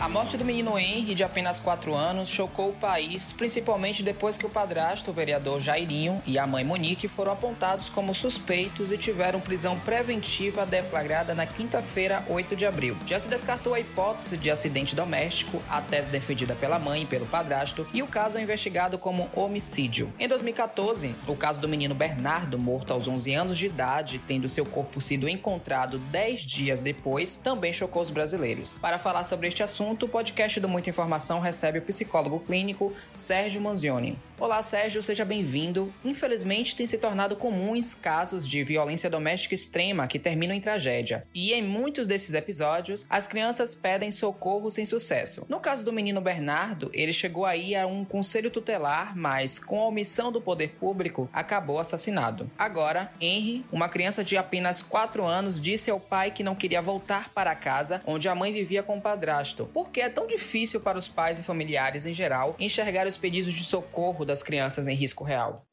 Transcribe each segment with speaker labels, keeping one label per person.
Speaker 1: A morte do menino Henry, de apenas 4 anos, chocou o país, principalmente depois que o padrasto, o vereador Jairinho, e a mãe Monique foram apontados como suspeitos e tiveram prisão preventiva deflagrada na quinta-feira, 8 de abril. Já se descartou a hipótese de acidente doméstico, a tese defendida pela mãe e pelo padrasto, e o caso é investigado como homicídio. Em 2014, o caso do menino Bernardo, morto aos 11 anos de idade, tendo seu corpo sido encontrado 10 dias depois, também chocou os brasileiros. Para falar sobre este assunto, assunto, o podcast do Muita Informação recebe o psicólogo clínico Sérgio Manzioni. Olá, Sérgio, seja bem-vindo. Infelizmente, tem se tornado comuns casos de violência doméstica extrema que terminam em tragédia. E em muitos desses episódios, as crianças pedem socorro sem sucesso. No caso do menino Bernardo, ele chegou aí a um conselho tutelar, mas com a omissão do poder público, acabou assassinado. Agora, Henry, uma criança de apenas 4 anos, disse ao pai que não queria voltar para casa, onde a mãe vivia com o padrasto, por que é tão difícil para os pais e familiares em geral enxergar os pedidos de socorro das crianças em risco real?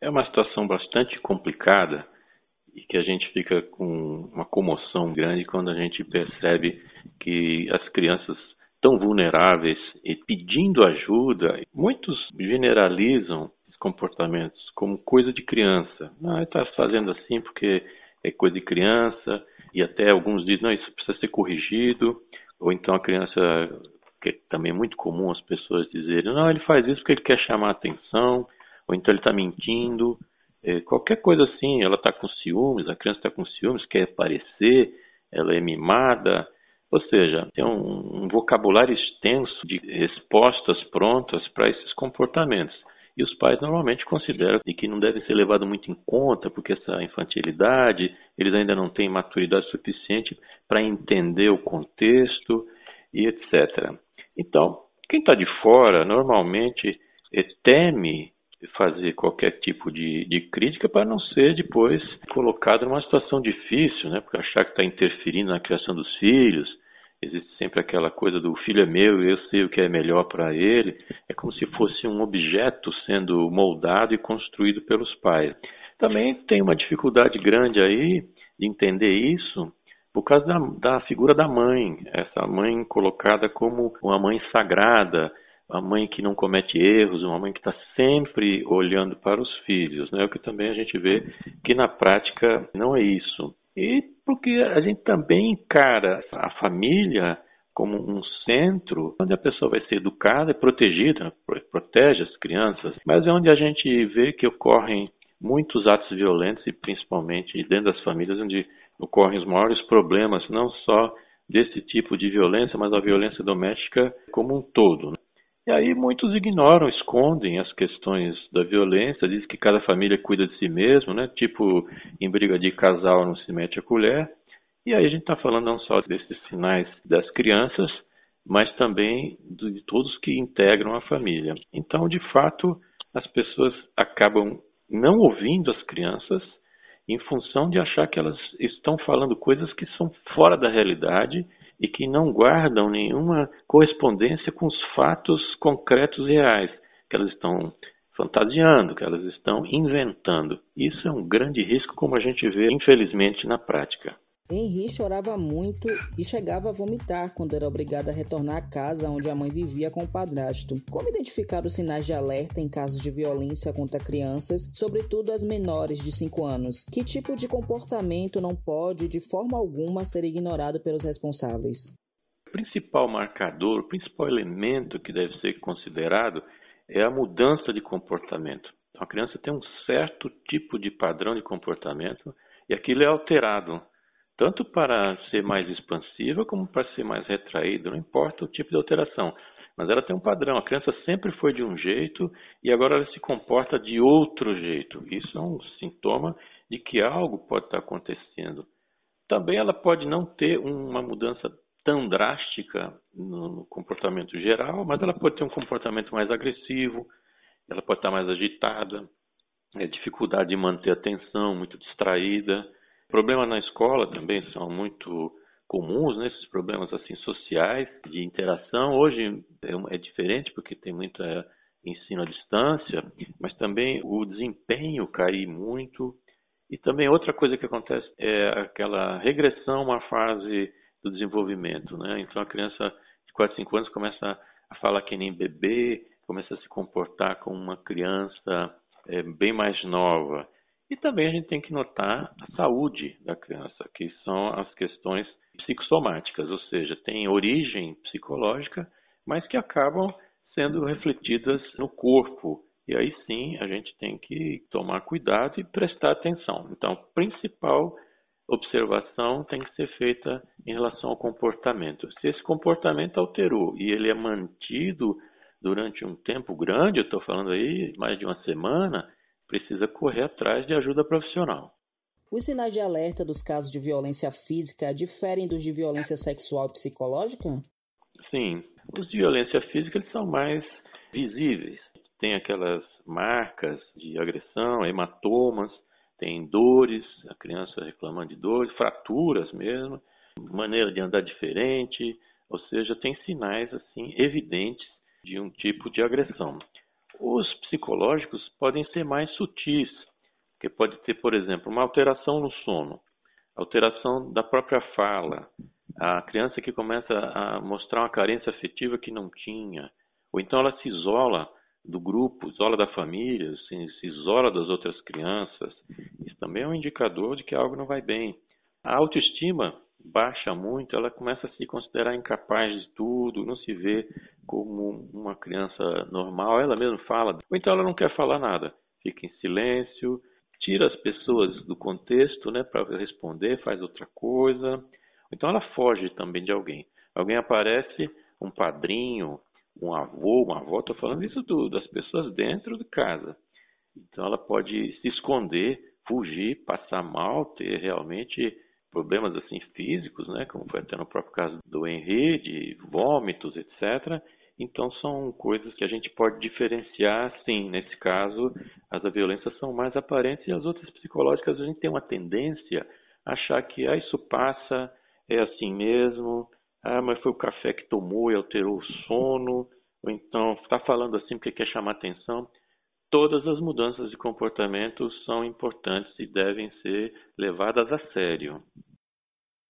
Speaker 2: É uma situação bastante complicada e que a gente fica com uma comoção grande quando a gente percebe que as crianças tão vulneráveis e pedindo ajuda, muitos generalizam esses comportamentos como coisa de criança. Não, ele está fazendo assim porque é coisa de criança, e até alguns dizem, não, isso precisa ser corrigido. Ou então a criança, que é também muito comum as pessoas dizerem, não, ele faz isso porque ele quer chamar atenção, ou então ele está mentindo. É, qualquer coisa assim, ela está com ciúmes, a criança está com ciúmes, quer aparecer, ela é mimada. Ou seja, tem um, um vocabulário extenso de respostas prontas para esses comportamentos. E os pais normalmente consideram que não deve ser levado muito em conta, porque essa infantilidade, eles ainda não têm maturidade suficiente para entender o contexto e etc. Então, quem está de fora normalmente é, teme fazer qualquer tipo de, de, crítica para não ser depois colocado numa situação difícil, né? Porque achar que está interferindo na criação dos filhos, existe sempre aquela coisa do filho é meu e eu sei o que é melhor para ele. É como se fosse um objeto sendo moldado e construído pelos pais. Também tem uma dificuldade grande aí de entender isso por causa da, da figura da mãe, essa mãe colocada como uma mãe sagrada, uma mãe que não comete erros, uma mãe que está sempre olhando para os filhos, né? O que também a gente vê que na prática não é isso. E porque a gente também encara a família como um centro onde a pessoa vai ser educada e protegida, protege as crianças, mas é onde a gente vê que ocorrem muitos atos violentos e principalmente dentro das famílias onde ocorrem os maiores problemas, não só desse tipo de violência, mas a violência doméstica como um todo. Né? E aí muitos ignoram, escondem as questões da violência, dizem que cada família cuida de si mesmo, né? Tipo, em briga de casal não se mete a colher. E aí a gente está falando não só desses sinais das crianças, mas também de todos que integram a família. Então, de fato, as pessoas acabam não ouvindo as crianças em função de achar que elas estão falando coisas que são fora da realidade e que não guardam nenhuma correspondência com os fatos concretos reais, que elas estão fantasiando, que elas estão inventando. Isso é um grande risco, como a gente vê, infelizmente, na prática.
Speaker 1: Henri chorava muito e chegava a vomitar quando era obrigado a retornar à casa onde a mãe vivia com o padrasto. Como identificar os sinais de alerta em casos de violência contra crianças, sobretudo as menores de 5 anos? Que tipo de comportamento não pode, de forma alguma, ser ignorado pelos responsáveis?
Speaker 2: O principal marcador, o principal elemento que deve ser considerado é a mudança de comportamento. Então, a criança tem um certo tipo de padrão de comportamento e aquilo é alterado tanto para ser mais expansiva como para ser mais retraída, não importa o tipo de alteração. Mas ela tem um padrão. A criança sempre foi de um jeito e agora ela se comporta de outro jeito. Isso é um sintoma de que algo pode estar acontecendo. Também ela pode não ter uma mudança tão drástica no comportamento geral, mas ela pode ter um comportamento mais agressivo, ela pode estar mais agitada, é, dificuldade de manter a atenção, muito distraída. Problemas na escola também são muito comuns, né, esses problemas assim sociais de interação. Hoje é, é diferente porque tem muito ensino à distância, mas também o desempenho cair muito. E também outra coisa que acontece é aquela regressão uma fase do desenvolvimento, né? Então a criança 4, 5 anos começa a falar que nem bebê, começa a se comportar como uma criança é, bem mais nova. E também a gente tem que notar a saúde da criança, que são as questões psicossomáticas, ou seja, tem origem psicológica, mas que acabam sendo refletidas no corpo. E aí sim a gente tem que tomar cuidado e prestar atenção. Então, a principal observação tem que ser feita em relação ao comportamento. Se esse comportamento alterou e ele é mantido durante um tempo grande, eu estou falando aí mais de uma semana, precisa correr atrás de ajuda profissional.
Speaker 3: Os sinais de alerta dos casos de violência física diferem dos de violência sexual e psicológica?
Speaker 2: Sim, os de violência física eles são mais visíveis. Tem aquelas marcas de agressão, hematomas, tem dores, a criança reclamando de dores, fraturas mesmo, maneira de andar diferente, ou seja, tem sinais assim evidentes de um tipo de agressão. Os psicológicos podem ser mais sutis, que pode ter, por exemplo, uma alteração no sono, alteração da própria fala, a criança que começa a mostrar uma carência afetiva que não tinha, ou então ela se isola do grupo, isola da família, se, isola das outras crianças. Isso também é um indicador de que algo não vai bem. A autoestima baixa muito, ela começa a se considerar incapaz de tudo, não se vê como uma criança normal, ela mesma fala, ou então ela não quer falar nada, fica em silêncio, tira as pessoas do contexto né, para responder, faz outra coisa, então ela foge também de alguém. Alguém aparece, um padrinho, um avô, uma avó, estou falando isso do, das pessoas dentro de casa. Então ela pode se esconder, fugir, passar mal, ter realmente problemas assim físicos, né, como foi até no próprio caso do Henry, de vômitos, etc. Então são coisas que a gente pode diferenciar, sim. Nesse caso, as da violência são mais aparentes e as outras psicológicas a gente tem uma tendência a achar que ah, isso passa, é assim mesmo, ah, mas foi o café que tomou e alterou o sono, ou então está falando assim porque quer chamar atenção. Todas as mudanças de comportamento são importantes e devem ser levadas a sério.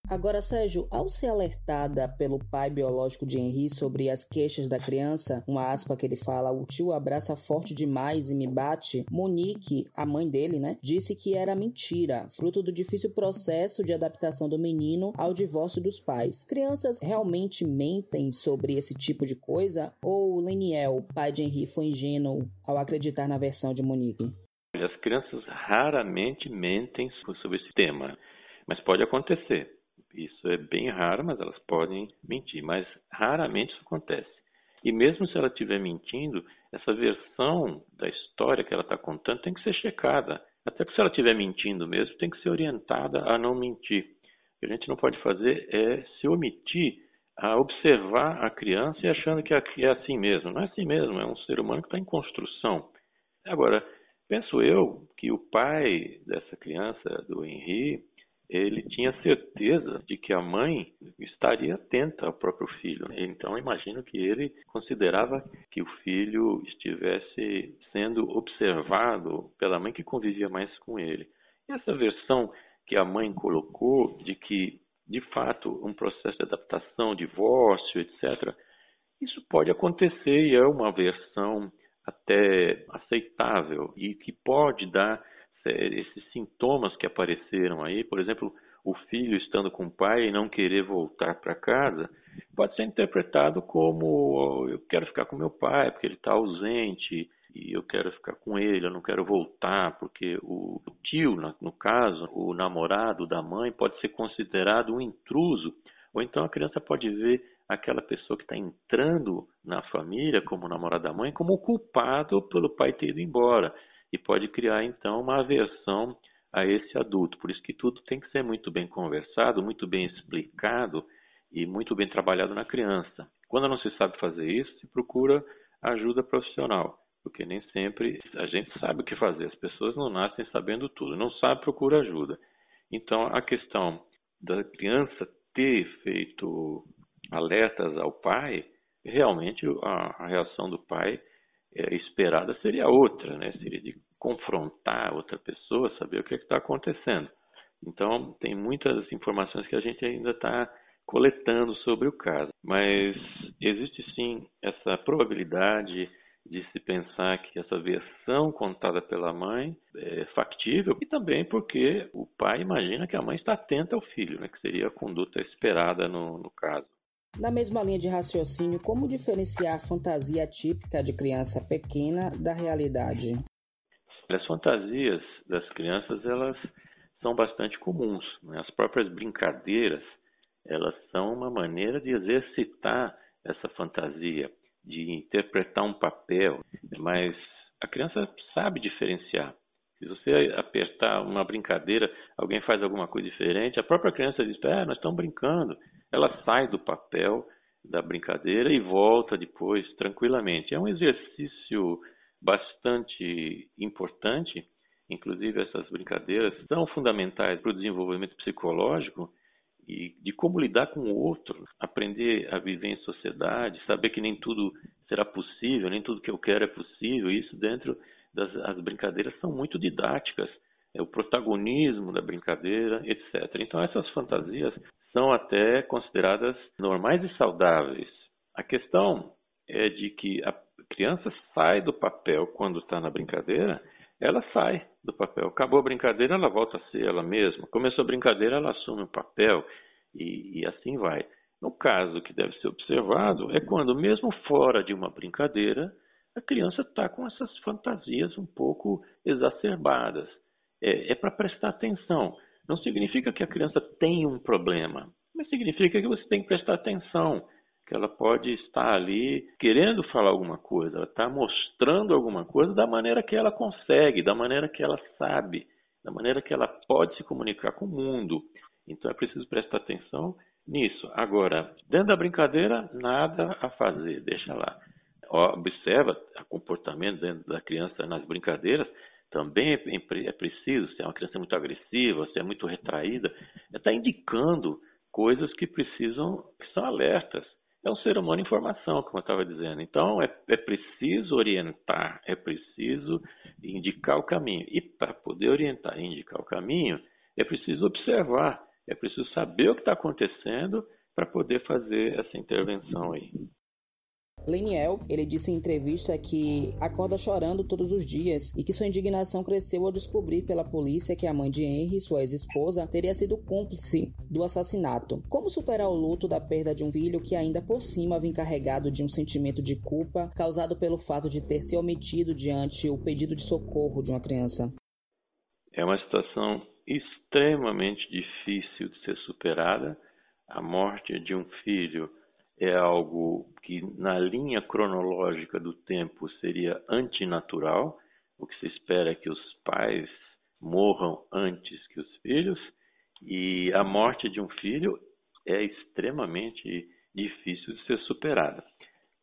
Speaker 3: Agora, Sérgio, ao ser alertada pelo pai biológico de Henri sobre as queixas da criança, uma aspa que ele fala, o tio abraça forte demais e me bate, Monique, a mãe dele, né, disse que era mentira, fruto do difícil processo de adaptação do menino ao divórcio dos pais. Crianças realmente mentem sobre esse tipo de coisa ou Leniel, pai de Henri, foi ingênuo ao acreditar na versão de Monique?
Speaker 2: As crianças raramente mentem sobre esse tema, mas pode acontecer. Isso é bem raro, mas elas podem mentir, mas raramente isso acontece. E mesmo se ela estiver mentindo, essa versão da história que ela está contando tem que ser checada. Até porque se ela estiver mentindo mesmo, tem que ser orientada a não mentir. O que a gente não pode fazer é se omitir a observar a criança e achando que é assim mesmo. Não é assim mesmo, é um ser humano que está em construção. Agora, penso eu que o pai dessa criança, do Henri, ele tinha certeza de que a mãe estaria atenta ao próprio filho. Então, imagino que ele considerava que o filho estivesse sendo observado pela mãe que convivia mais com ele. E essa versão que a mãe colocou de que, de fato, um processo de adaptação, divórcio, etc., isso pode acontecer e é uma versão até aceitável e que pode dar esses sintomas que apareceram aí, por exemplo, o filho estando com o pai e não querer voltar para casa, pode ser interpretado como eu quero ficar com meu pai porque ele está ausente e eu quero ficar com ele, eu não quero voltar porque o tio, no caso, o namorado da mãe pode ser considerado um intruso, ou então a criança pode ver aquela pessoa que está entrando na família como namorado da mãe como culpado pelo pai ter ido embora e pode criar então uma aversão a esse adulto. Por isso que tudo tem que ser muito bem conversado, muito bem explicado e muito bem trabalhado na criança. Quando não se sabe fazer isso, se procura ajuda profissional, porque nem sempre a gente sabe o que fazer. As pessoas não nascem sabendo tudo, não sabe procura ajuda. Então a questão da criança ter feito alertas ao pai, realmente a, reação do pai é, esperada seria outra, né? Seria de confrontar outra pessoa, saber o que é está acontecendo. Então, tem muitas informações que a gente ainda está coletando sobre o caso. Mas existe sim essa probabilidade de se pensar que essa versão contada pela mãe é factível e também porque o pai imagina que a mãe está atenta ao filho, né, que seria a conduta esperada no, no caso.
Speaker 3: Na mesma linha de raciocínio, como diferenciar a fantasia típica de criança pequena da realidade?
Speaker 2: As fantasias das crianças elas são bastante comuns. Né? As próprias brincadeiras elas são uma maneira de exercitar essa fantasia de interpretar um papel, mas a criança sabe diferenciar. Se você apertar uma brincadeira, alguém faz alguma coisa diferente, a própria criança diz: "É, nós estamos brincando". Ela sai do papel da brincadeira e volta depois tranquilamente. É um exercício bastante importante. Inclusive essas brincadeiras são fundamentais para o desenvolvimento psicológico e de como lidar com o outro, aprender a viver em sociedade, saber que nem tudo será possível, nem tudo que eu quero é possível. Isso dentro das as brincadeiras são muito didáticas, é o protagonismo da brincadeira, etc. Então essas fantasias são até consideradas normais e saudáveis. A questão é de que a criança sai do papel quando está na brincadeira, ela sai do papel. Acabou a brincadeira, ela volta a ser ela mesma. Começou a brincadeira, ela assume o papel e, e assim vai. No caso que deve ser observado é quando, mesmo fora de uma brincadeira, a criança está com essas fantasias um pouco exacerbadas. É, é para prestar atenção. Não significa que a criança tem um problema, mas significa que você tem que prestar atenção que ela pode estar ali querendo falar alguma coisa, ela está mostrando alguma coisa da maneira que ela consegue, da maneira que ela sabe, da maneira que ela pode se comunicar com o mundo. Então é preciso prestar atenção nisso. Agora, dentro da brincadeira, nada a fazer, deixa lá. Observa o comportamento da criança nas brincadeiras, também é, é preciso, se é uma criança muito agressiva, se é muito retraída, está indicando coisas que precisam, que são alertas é um ser humano em formação, como eu estava dizendo. Então, é, é preciso orientar, é preciso indicar o caminho. E para poder orientar e indicar o caminho, é preciso observar, é preciso saber o que está acontecendo para poder fazer essa intervenção aí.
Speaker 3: Leniel, ele disse em entrevista que acorda chorando todos os dias e que sua indignação cresceu ao descobrir pela polícia que a mãe de Henry, sua ex-esposa, teria sido cúmplice do assassinato. Como superar o luto da perda de um filho que ainda por cima vem carregado de um sentimento de culpa causado pelo fato de ter se omitido diante o pedido de socorro de uma criança?
Speaker 2: É uma situação extremamente difícil de ser superada. A morte de um filho é algo que, na linha cronológica do tempo, seria antinatural. O que se espera é que os pais morram antes que os filhos, e a morte de um filho é extremamente difícil de ser superada.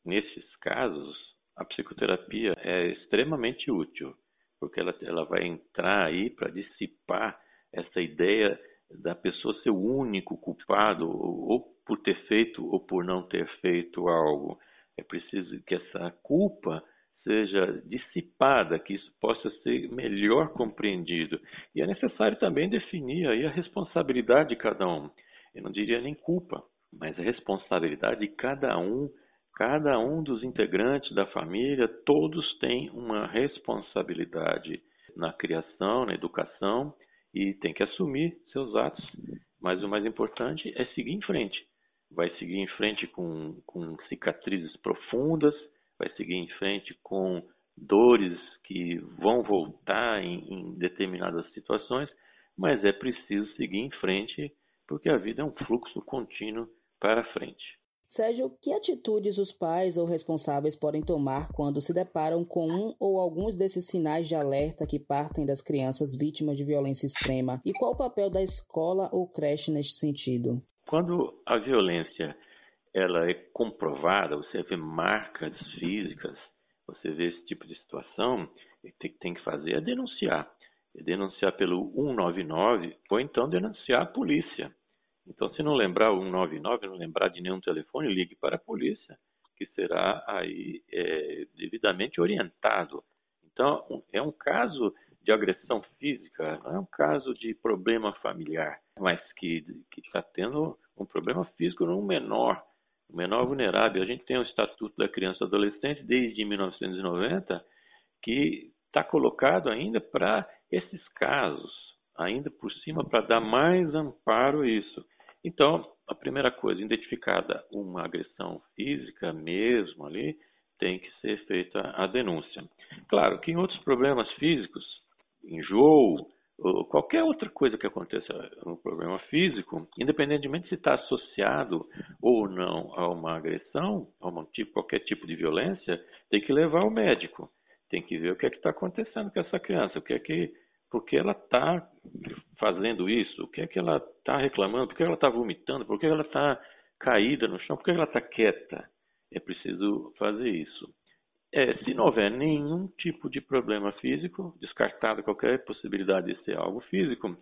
Speaker 2: Nesses casos, a psicoterapia é extremamente útil, porque ela, ela vai entrar aí para dissipar essa ideia da pessoa ser o único culpado ou por ter feito ou por não ter feito algo. É preciso que essa culpa seja dissipada, que isso possa ser melhor compreendido. E é necessário também definir aí a responsabilidade de cada um. Eu não diria nem culpa, mas a responsabilidade de cada um, cada um dos integrantes da família, todos têm uma responsabilidade na criação, na educação e tem que assumir seus atos. Mas o mais importante é seguir em frente vai seguir em frente com, com cicatrizes profundas, vai seguir em frente com dores que vão voltar em, em determinadas situações, mas é preciso seguir em frente porque a vida é um fluxo contínuo para frente.
Speaker 3: Sérgio, que atitudes os pais ou responsáveis podem tomar quando se deparam com um ou alguns desses sinais de alerta que partem das crianças vítimas de violência extrema? E qual o papel da escola ou creche neste sentido?
Speaker 2: Quando a violência ela é comprovada, você vê marcas físicas, você vê esse tipo de situação, o que tem que fazer é denunciar. É denunciar pelo 199 ou então denunciar a polícia. Então, se não lembrar o 199, não lembrar de nenhum telefone, ligue para a polícia, que será aí é, devidamente orientado. Então, é um caso de agressão física, não é um caso de problema familiar, mas que está tendo um problema físico num menor, um menor vulnerável. A gente tem o Estatuto da Criança e Adolescente desde 1990 que está colocado ainda para esses casos, ainda por cima para dar mais amparo a isso. Então, a primeira coisa, identificada uma agressão física mesmo ali, tem que ser feita a denúncia. Claro que em outros problemas físicos, enjoo, qualquer outra coisa que aconteça no problema físico, independentemente se está associado ou não a uma agressão, a uma tipo, qualquer tipo de violência, tem que levar ao médico. Tem que ver o que é que está acontecendo com essa criança, o que é que por que ela está fazendo isso, o que é que ela está reclamando, por que ela está vomitando, por que ela está caída no chão, por que ela está quieta. É preciso fazer isso. É, se não houver nenhum tipo de problema físico, descartado qualquer possibilidade de ser algo físico,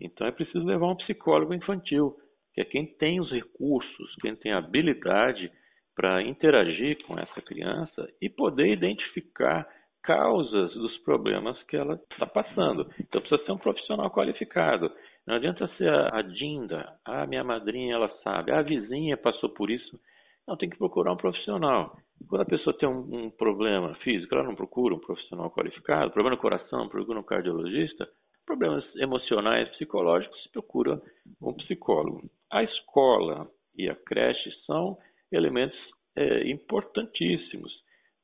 Speaker 2: então é preciso levar um psicólogo infantil, que é quem tem os recursos, quem tem a habilidade para interagir com essa criança e poder identificar causas dos problemas que ela está passando. Então precisa ser um profissional qualificado. Não adianta ser a, Dinda, a minha madrinha ela sabe, a vizinha passou por isso. Não, tem que procurar um profissional. Quando a pessoa tem um, um problema físico, ela não procura um profissional qualificado, problema no coração, procura um cardiologista, problemas emocionais, psicológicos, se procura um psicólogo. A escola e a creche são elementos é, importantíssimos,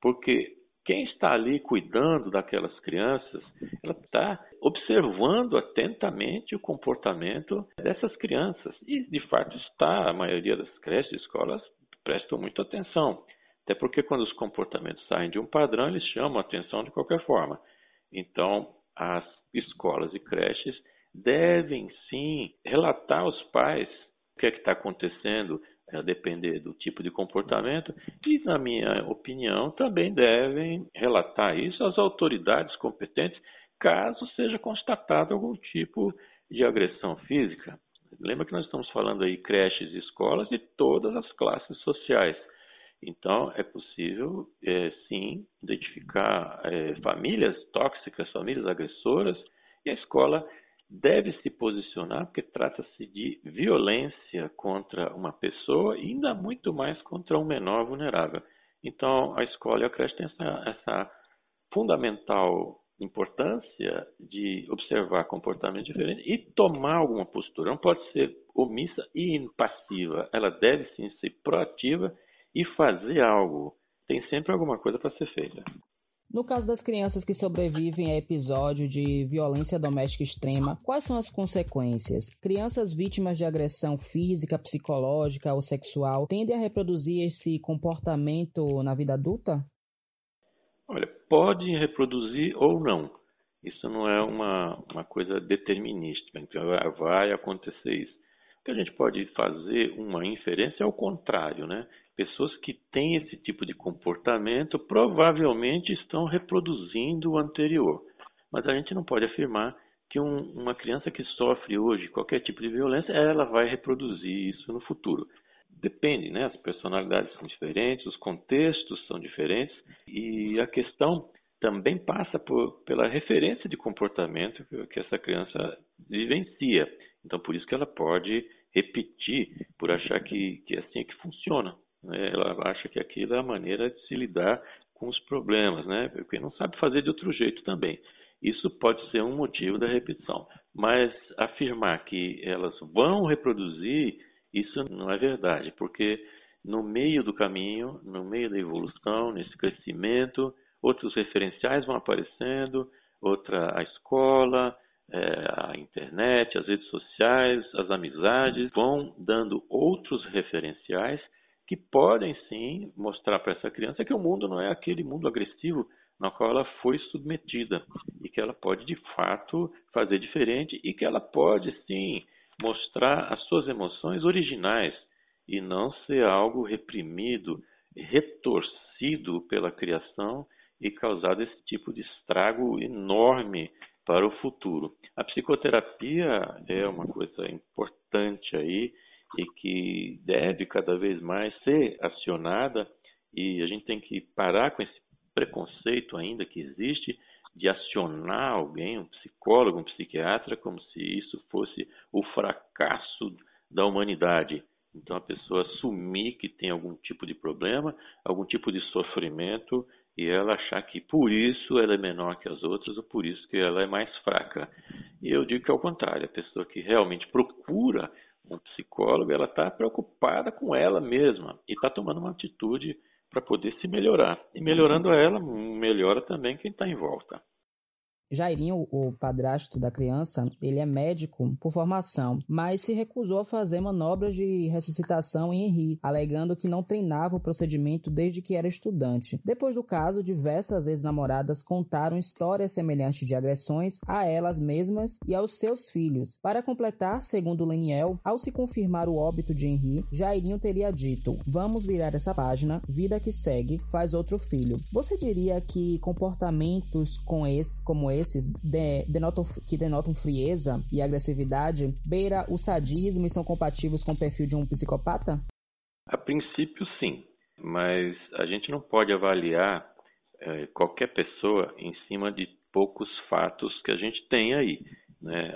Speaker 2: porque quem está ali cuidando daquelas crianças, ela está observando atentamente o comportamento dessas crianças. E, de fato, está, a maioria das creches e escolas prestam muita atenção. Até porque quando os comportamentos saem de um padrão, eles chamam a atenção de qualquer forma. Então, as escolas e creches devem sim relatar aos pais o que é que está acontecendo, a depender do tipo de comportamento, e, na minha opinião, também devem relatar isso às autoridades competentes, caso seja constatado algum tipo de agressão física. Lembra que nós estamos falando aí creches e escolas de todas as classes sociais. Então, é possível, é, sim, identificar é, famílias tóxicas, famílias agressoras, e a escola deve se posicionar porque trata-se de violência contra uma pessoa e ainda muito mais contra um menor vulnerável. Então, a escola e a creche têm essa, essa fundamental importância de observar comportamento diferente e tomar alguma postura. Não pode ser omissa e impassiva. Ela deve sim ser proativa e fazer algo. Tem sempre alguma coisa para ser feita.
Speaker 3: No caso das crianças que sobrevivem a episódio de violência doméstica extrema, quais são as consequências? Crianças vítimas de agressão física, psicológica ou sexual tendem a reproduzir esse comportamento na vida adulta?
Speaker 2: Olha, pode reproduzir ou não. Isso não é uma, uma coisa determinística. Então, vai acontecer isso. O que a gente pode fazer uma inferência é o contrário, né? Pessoas que têm esse tipo de comportamento provavelmente estão reproduzindo o anterior. Mas a gente não pode afirmar que um, uma criança que sofre hoje qualquer tipo de violência, ela vai reproduzir isso no futuro. Depende, né? As personalidades são diferentes, os contextos são diferentes e a questão também passa por, pela referência de comportamento que essa criança vivencia. Então, por isso que ela pode repetir, por achar que, que é assim que funciona. Né? Ela acha que aquilo é a maneira de se lidar com os problemas, né? porque não sabe fazer de outro jeito também. Isso pode ser um motivo da repetição, mas afirmar que elas vão reproduzir, isso não é verdade, porque no meio do caminho, no meio da evolução, nesse crescimento, outros referenciais vão aparecendo, outra a escola, é, a internet, as redes sociais, as amizades vão dando outros referenciais que podem sim mostrar para essa criança que o mundo não é aquele mundo agressivo na qual ela foi submetida e que ela pode de fato fazer diferente e que ela pode sim mostrar as suas emoções originais e não ser algo reprimido, retorcido pela criação e causado esse tipo de estrago enorme para o futuro. A psicoterapia é uma coisa importante aí e que deve cada vez mais ser acionada e a gente tem que parar com esse preconceito ainda que existe de acionar alguém, um psicólogo, um psiquiatra, como se isso fosse o fracasso da humanidade. Então a pessoa assumir que tem algum tipo de problema, algum tipo de sofrimento e ela achar que por isso ela é menor que as outras ou por isso que ela é mais fraca. E eu digo que é o contrário, a pessoa que realmente procura um psicólogo, ela está preocupada com ela mesma e está tomando uma atitude para poder se melhorar. E melhorando ela, melhora também quem está em volta.
Speaker 3: Jairinho, o padrasto da criança, ele é médico por formação, mas se recusou a fazer manobras de ressuscitação em Henri, alegando que não treinava o procedimento desde que era estudante. Depois do caso, diversas ex-namoradas contaram histórias semelhantes de agressões a elas mesmas e aos seus filhos. Para completar, segundo Leniel, ao se confirmar o óbito de Henri, Jairinho teria dito: Vamos virar essa página, vida que segue, faz outro filho. Você diria que comportamentos com esse, como esse esses de, denotam, que denotam frieza e agressividade beira o sadismo e são compatíveis com o perfil de um psicopata?
Speaker 2: A princípio, sim, mas a gente não pode avaliar é, qualquer pessoa em cima de poucos fatos que a gente tem aí. Né?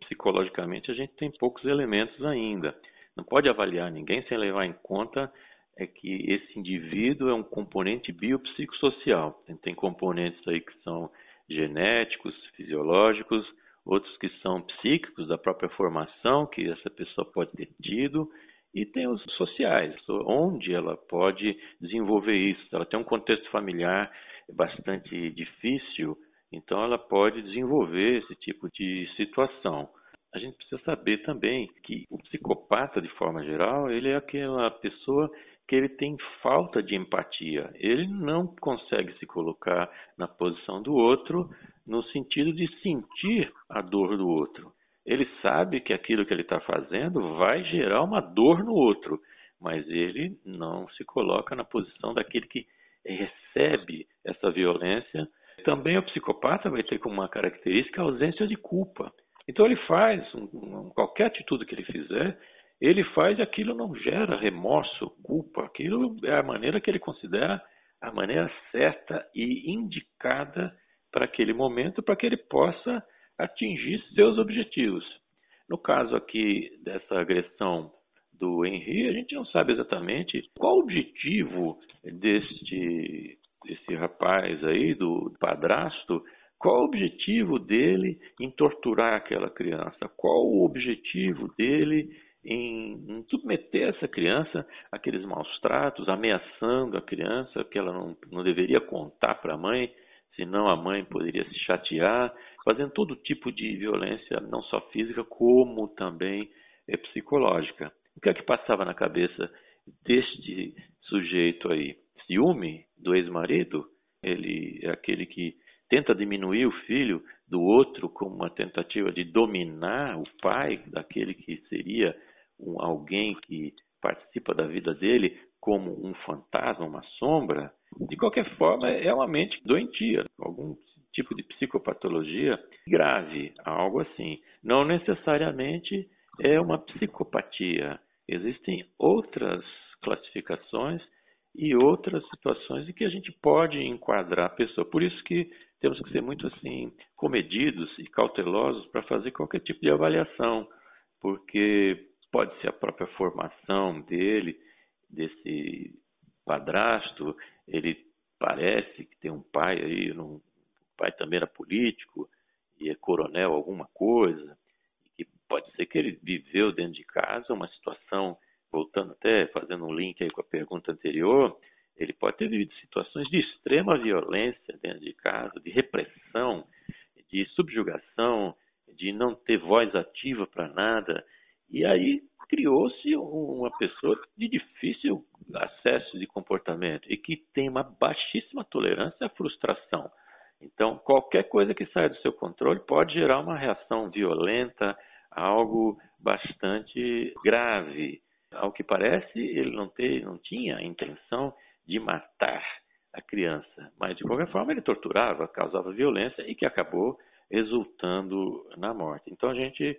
Speaker 2: Psicologicamente, a gente tem poucos elementos ainda. Não pode avaliar ninguém sem levar em conta é que esse indivíduo é um componente biopsicossocial. Tem componentes aí que são genéticos, fisiológicos, outros que são psíquicos, da própria formação que essa pessoa pode ter tido, e tem os sociais, onde ela pode desenvolver isso. Ela tem um contexto familiar bastante difícil, então ela pode desenvolver esse tipo de situação. A gente precisa saber também que o psicopata, de forma geral, ele é aquela pessoa que ele tem falta de empatia. Ele não consegue se colocar na posição do outro no sentido de sentir a dor do outro. Ele sabe que aquilo que ele está fazendo vai gerar uma dor no outro, mas ele não se coloca na posição daquele que recebe essa violência. Também o psicopata vai ter como uma característica a ausência de culpa. Então ele faz um, qualquer atitude que ele fizer, ele faz e aquilo não gera remorso, culpa. Aquilo é a maneira que ele considera a maneira certa e indicada para aquele momento, para que ele possa atingir seus objetivos. No caso aqui dessa agressão do Henry, a gente não sabe exatamente qual o objetivo deste, desse rapaz aí, do padrasto, qual o objetivo dele em torturar aquela criança, qual o objetivo dele em, em submeter essa criança àqueles maus tratos, ameaçando a criança que ela não, não deveria contar para a mãe, senão a mãe poderia se chatear, fazendo todo tipo de violência, não só física, como também é, psicológica. O que é que passava na cabeça deste sujeito aí? Ciúme do ex-marido? Ele é aquele que tenta diminuir o filho do outro como uma tentativa de dominar o pai daquele que seria um, alguém que participa da vida dele como um fantasma, uma sombra, de qualquer forma é uma mente doentia, algum tipo de psicopatologia grave, algo assim. Não necessariamente é uma psicopatia. Existem outras classificações e outras situações em que a gente pode enquadrar a pessoa. Por isso que temos que ser muito assim comedidos e cautelosos para fazer qualquer tipo de avaliação, porque pode ser a própria formação dele, desse padrasto, ele parece que tem um pai aí, um, o pai também era político e é coronel alguma coisa, que pode ser que ele viveu dentro de casa uma situação, voltando até, fazendo um link aí com a pergunta anterior, ele pode ter vivido situações de extrema violência dentro de casa, de repressão, de subjugação, de não ter voz ativa para nada, e aí criou-se uma pessoa de difícil acesso de comportamento e que tem uma baixíssima tolerância à frustração. Então, qualquer coisa que saia do seu controle pode gerar uma reação violenta, algo bastante grave. Ao que parece, ele não, ter, não tinha a intenção de matar a criança, mas de qualquer forma ele torturava, causava violência e que acabou resultando na morte. Então a gente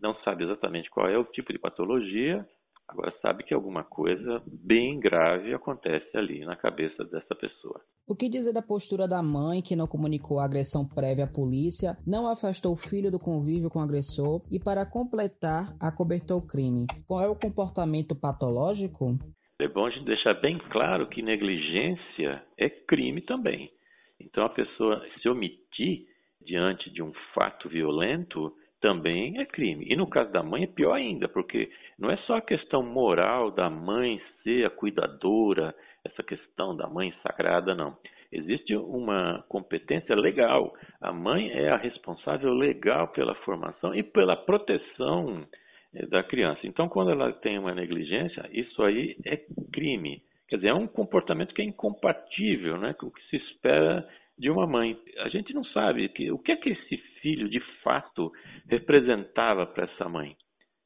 Speaker 2: não sabe exatamente qual é o tipo de patologia, Agora sabe que alguma coisa bem grave acontece ali na cabeça dessa pessoa.
Speaker 3: O que dizer da postura da mãe que não comunicou a agressão prévia à polícia, não afastou o filho do convívio com o agressor e, para completar, acobertou o crime? Qual é o comportamento patológico?
Speaker 2: É bom a gente deixar bem claro que negligência é crime também. Então, a pessoa se omitir diante de um fato violento também é crime. E no caso da mãe é pior ainda, porque não é só a questão moral da mãe ser a cuidadora, essa questão da mãe sagrada, não. Existe uma competência legal. A mãe é a responsável legal pela formação e pela proteção eh, da criança. Então, quando ela tem uma negligência, isso aí é crime. Quer dizer, é um comportamento que é incompatível né, com o que se espera de uma mãe. A gente não sabe que, o que é que esse filho de fato representava para essa mãe.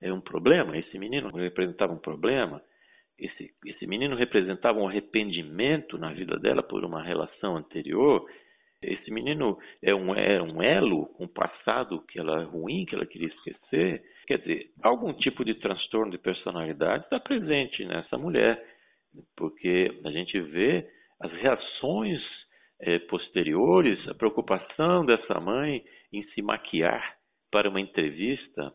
Speaker 2: É um problema? Esse menino representava um problema? Esse, esse menino representava um arrependimento na vida dela por uma relação anterior? Esse menino é um, é um elo com um passado que ela ruim, que ela queria esquecer? Quer dizer, algum tipo de transtorno de personalidade está presente nessa mulher, porque a gente vê as reações é, posteriores, a preocupação dessa mãe em se maquiar para uma entrevista,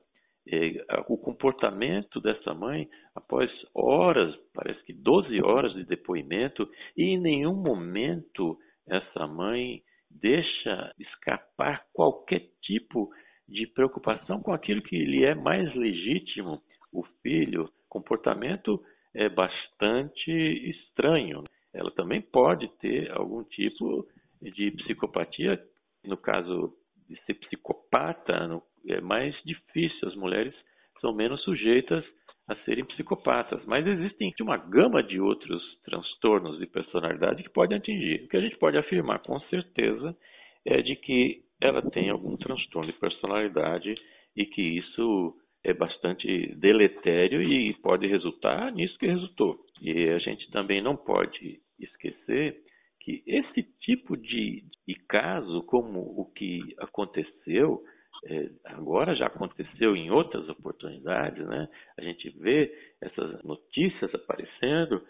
Speaker 2: é, o comportamento dessa mãe após horas, parece que 12 horas de depoimento, e em nenhum momento essa mãe deixa escapar qualquer tipo de preocupação com aquilo que lhe é mais legítimo, o filho. Comportamento é bastante estranho ela também pode ter algum tipo de psicopatia. No caso de ser psicopata, é mais difícil, as mulheres são menos sujeitas a serem psicopatas. Mas existem uma gama de outros transtornos de personalidade que podem atingir. O que a gente pode afirmar com certeza é de que ela tem algum transtorno de personalidade e que isso é bastante deletério e pode resultar nisso que resultou. E a gente também não pode esquecer que esse tipo de, de caso, como o que aconteceu, é, agora já aconteceu em outras oportunidades, né? A gente vê essas notícias aparecendo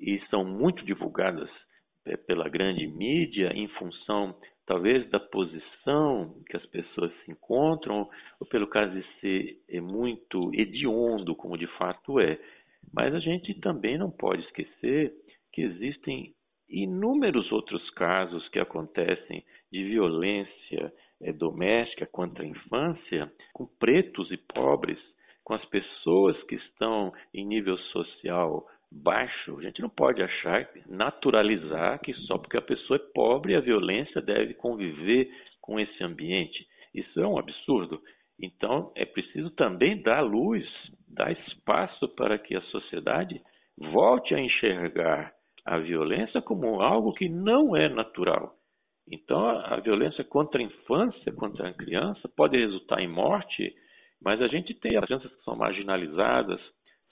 Speaker 2: e são muito divulgadas pela grande mídia em função talvez da posição que as pessoas se encontram ou pelo caso de ser é, muito hediondo, como de fato é. Mas a gente também não pode esquecer que existem inúmeros outros casos que acontecem de violência é, doméstica contra a infância, com pretos e pobres, com as pessoas que estão em nível social baixo. A gente não pode achar, naturalizar que só porque a pessoa é pobre a violência deve conviver com esse ambiente. Isso é um absurdo. Então, é preciso também dar luz, dar espaço para que a sociedade volte a enxergar a violência como algo que não é natural. Então, a violência contra a infância, contra a criança, pode resultar em morte, mas a gente tem as crianças que são marginalizadas,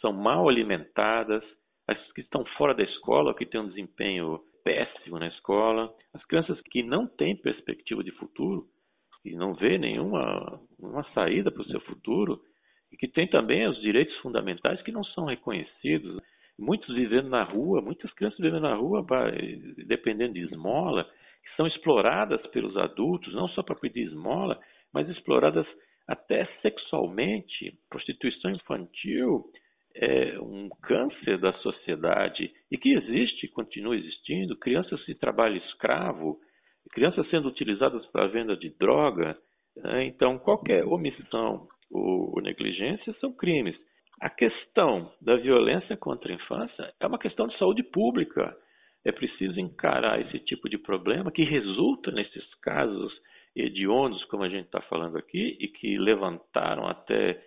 Speaker 2: são mal alimentadas, as que estão fora da escola, que têm um desempenho péssimo na escola, as crianças que não têm perspectiva de futuro, que não vê nenhuma uma saída para o seu futuro, e que têm também os direitos fundamentais que não são reconhecidos muitos vivendo na rua, muitas crianças vivendo na rua, dependendo de esmola, que são exploradas pelos adultos, não só para pedir esmola, mas exploradas até sexualmente. Prostituição infantil é um câncer da sociedade e que existe, continua existindo. Crianças em trabalho escravo, crianças sendo utilizadas para a venda de droga. Né? Então, qualquer omissão ou negligência são crimes. A questão da violência contra a infância é uma questão de saúde pública. É preciso encarar esse tipo de problema que resulta nesses casos hediondos, como a gente está falando aqui, e que levantaram até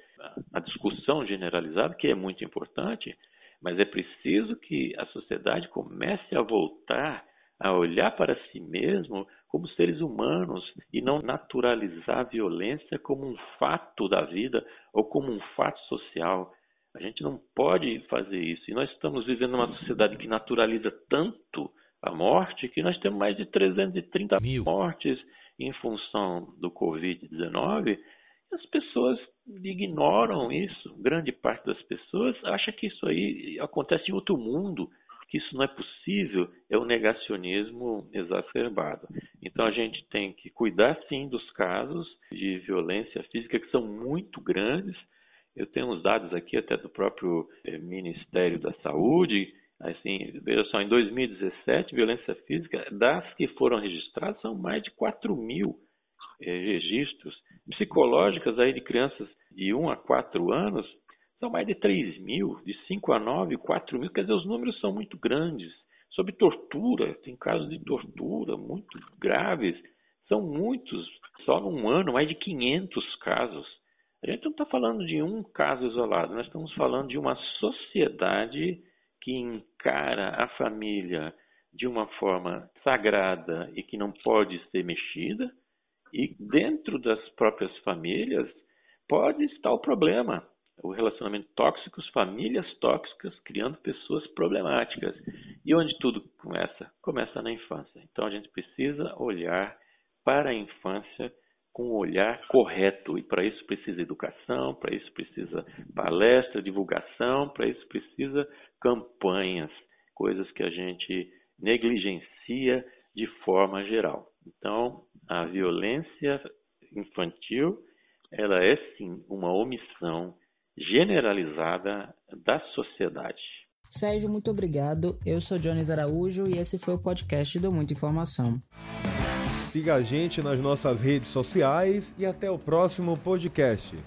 Speaker 2: a discussão generalizada, que é muito importante, mas é preciso que a sociedade comece a voltar a olhar para si mesmo como seres humanos e não naturalizar a violência como um fato da vida ou como um fato social. A gente não pode fazer isso. E nós estamos vivendo uma sociedade que naturaliza tanto a morte que nós temos mais de 330 Mil. mortes em função do Covid-19. As pessoas ignoram isso. Grande parte das pessoas acha que isso aí acontece em outro mundo, que isso não é possível, é o negacionismo exacerbado. Então a gente tem que cuidar sim dos casos de violência física que são muito grandes. Eu tenho uns dados aqui até do próprio eh, Ministério da Saúde, assim, veja só, em 2017, violência física, das que foram registradas, são mais de 4 mil registros psicológicas aí de crianças de 1 a 4 anos, são mais de 3 mil, de 5 a 9, 4 mil, quer dizer, os números são muito grandes. Sobre tortura, tem casos de tortura muito graves, são muitos, só num ano, mais de 500 casos. A gente não está falando de um caso isolado, nós estamos falando de uma sociedade que encara a família de uma forma sagrada e que não pode ser mexida, e dentro das próprias famílias pode estar o problema o relacionamento tóxicos, famílias tóxicas, criando pessoas problemáticas. E onde tudo começa? Começa na infância. Então a gente precisa olhar para a infância com um olhar correto. E para isso precisa educação, para isso precisa palestra, divulgação, para isso precisa campanhas, coisas que a gente negligencia de forma geral. Então, a violência infantil, ela é sim uma omissão generalizada da sociedade.
Speaker 3: Sérgio, muito obrigado. Eu sou Jones Araújo e esse foi o podcast do Muita Informação.
Speaker 4: Siga a gente nas nossas redes sociais e até o próximo podcast.